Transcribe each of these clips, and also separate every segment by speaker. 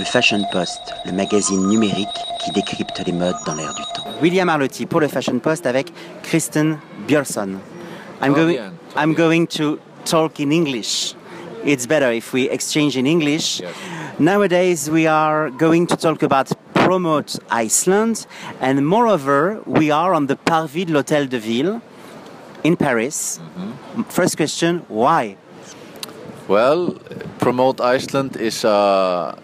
Speaker 1: Le Fashion Post, le magazine numérique qui décrypte les modes dans l'air du temps.
Speaker 2: William Arlotti pour le Fashion Post avec Kristen Björnsson. I'm, going, I'm going to talk in English. It's better if we exchange in English.
Speaker 3: Yes.
Speaker 2: Nowadays, we are going to talk about promote Iceland, and moreover, we are on the Parvis de l'Hôtel de Ville in Paris. First question: Why?
Speaker 3: Well, Promote Iceland is a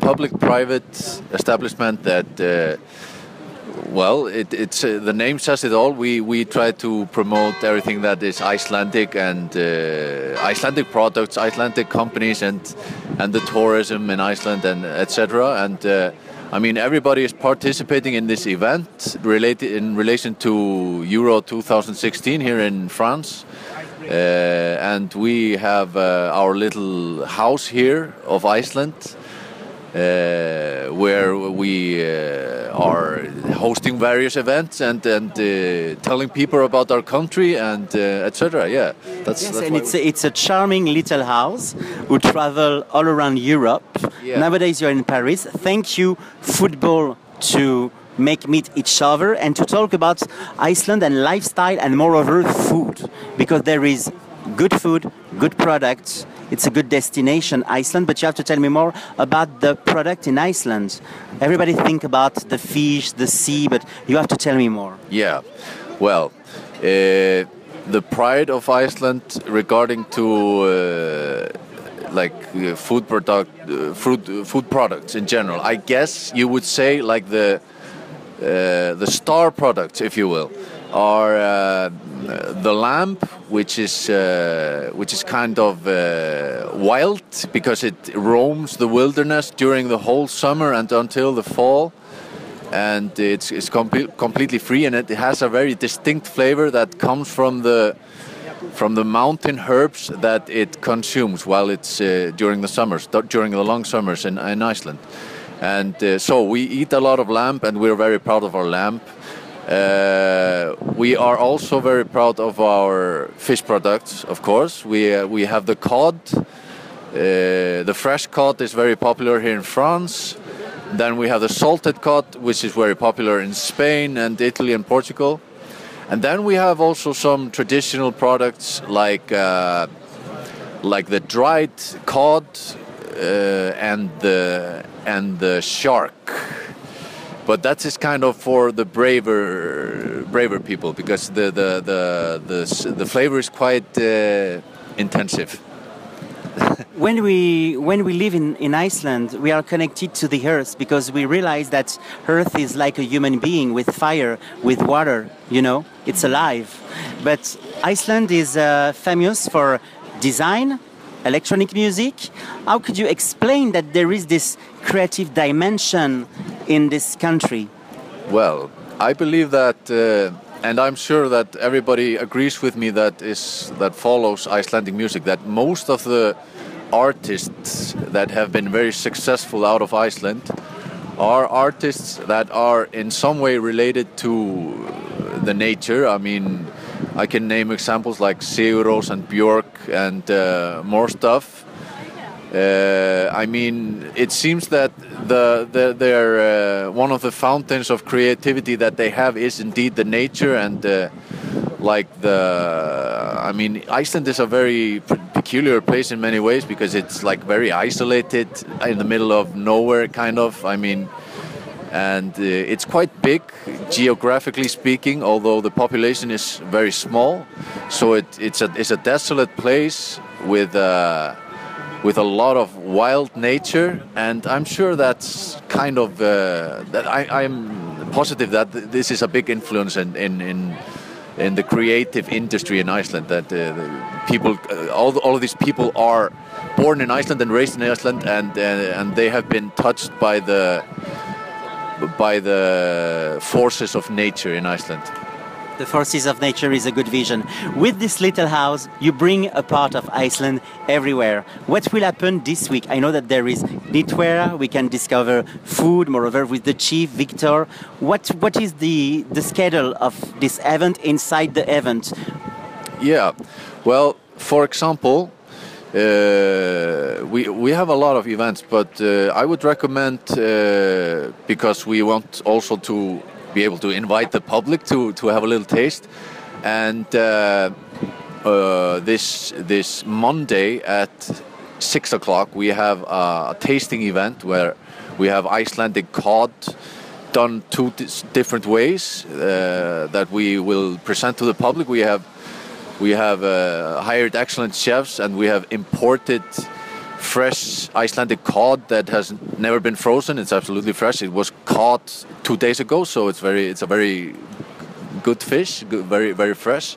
Speaker 3: public-private establishment that, uh, well, it, it's uh, the name says it all. We we try to promote everything that is Icelandic and uh, Icelandic products, Icelandic companies, and and the tourism in Iceland and etc. And uh, I mean, everybody is participating in this event related in relation to Euro 2016 here in France. Uh, and we have uh, our little house here of Iceland, uh, where we uh, are hosting various events and and uh, telling people about our country and uh, etc. Yeah, that's,
Speaker 2: Yes,
Speaker 3: that's
Speaker 2: and it's a, it's a charming little house who travel all around Europe.
Speaker 3: Yeah.
Speaker 2: Nowadays, you're in Paris. Thank you, football, to make meet each other and to talk about Iceland and lifestyle and moreover food because there is good food, good products. It's a good destination, Iceland. But you have to tell me more about the product in Iceland. Everybody think about the fish, the sea, but you have to tell me more.
Speaker 3: Yeah, well, uh, the pride of Iceland regarding to uh, like uh, food product, uh, fruit, uh, food products in general. I guess you would say like the uh, the star products, if you will, are the lamb, which is uh, which is kind of uh, wild because it roams the wilderness during the whole summer and until the fall. And it's, it's comple- completely free and it has a very distinct flavor that comes from the from the mountain herbs that it consumes while it's uh, during the summers during the long summers in, in Iceland. And uh, so we eat a lot of lamb and we're very proud of our lamb uh, we are also very proud of our fish products of course we uh, we have the cod uh, the fresh cod is very popular here in France then we have the salted cod, which is very popular in Spain and Italy and Portugal. And then we have also some traditional products like uh, like the dried cod uh, and the and the shark. But that is kind of for the braver braver people because the the the the, the flavor is quite uh, intensive.
Speaker 2: when we when we live in, in Iceland, we are connected to the earth because we realize that earth is like a human being with fire, with water. You know, it's alive. But Iceland is uh, famous for design, electronic music. How could you explain that there is this creative dimension in this country?
Speaker 3: Well, I believe that, uh, and I'm sure that everybody agrees with me that is that follows Icelandic music. That most of the artists that have been very successful out of Iceland are artists that are in some way related to the nature. I mean, I can name examples like Sigur Rós and Björk and uh, more stuff. Uh, I mean, it seems that the, the they're uh, one of the fountains of creativity that they have is indeed the nature and uh, like the. I mean, Iceland is a very peculiar place in many ways because it's like very isolated in the middle of nowhere, kind of. I mean, and uh, it's quite big geographically speaking, although the population is very small. So it, it's a it's a desolate place with. With a lot of wild nature, and I'm sure that's kind of uh, that I, I'm positive that th- this is a big influence in in, in, in the creative industry in Iceland. That uh, people, uh, all all of these people are born in Iceland and raised in Iceland, and uh, and they have been touched by the by the forces of nature in Iceland.
Speaker 2: The forces of nature is a good vision. With this little house, you bring a part of Iceland everywhere. What will happen this week? I know that there is knitwear. We can discover food. Moreover, with the chief Victor, what what is the the schedule of this event inside the event?
Speaker 3: Yeah, well, for example, Uh, we we have a lot of events, but uh, I would recommend uh, because we want also to be able to invite the public to to have a little taste, and uh, uh, this this Monday at six o'clock we have a, tasting event where we have Icelandic cod done two different ways uh, that we will present to the public. We have we have uh, hired excellent chefs and we have imported fresh Icelandic cod that has never been frozen. It's absolutely fresh. It was caught two days ago, so it's very it's a very good fish, good, very very fresh.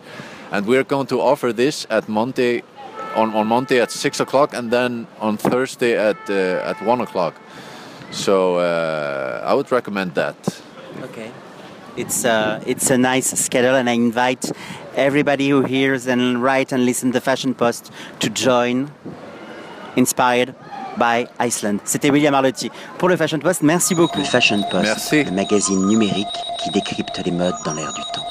Speaker 3: And we're going to offer this at Monday on, on Monday at six o'clock and then on Thursday at uh, at one o'clock. So uh, I would recommend that.
Speaker 2: Okay. It's a, it's a nice schedule, and I invite everybody who hears and write and listen to Fashion Post to join, inspired by Iceland. C'était William Arlotti pour le Fashion Post. Merci beaucoup.
Speaker 1: Le Fashion Post,
Speaker 3: Merci.
Speaker 1: le magazine numérique qui décrypte les modes dans l'air du temps.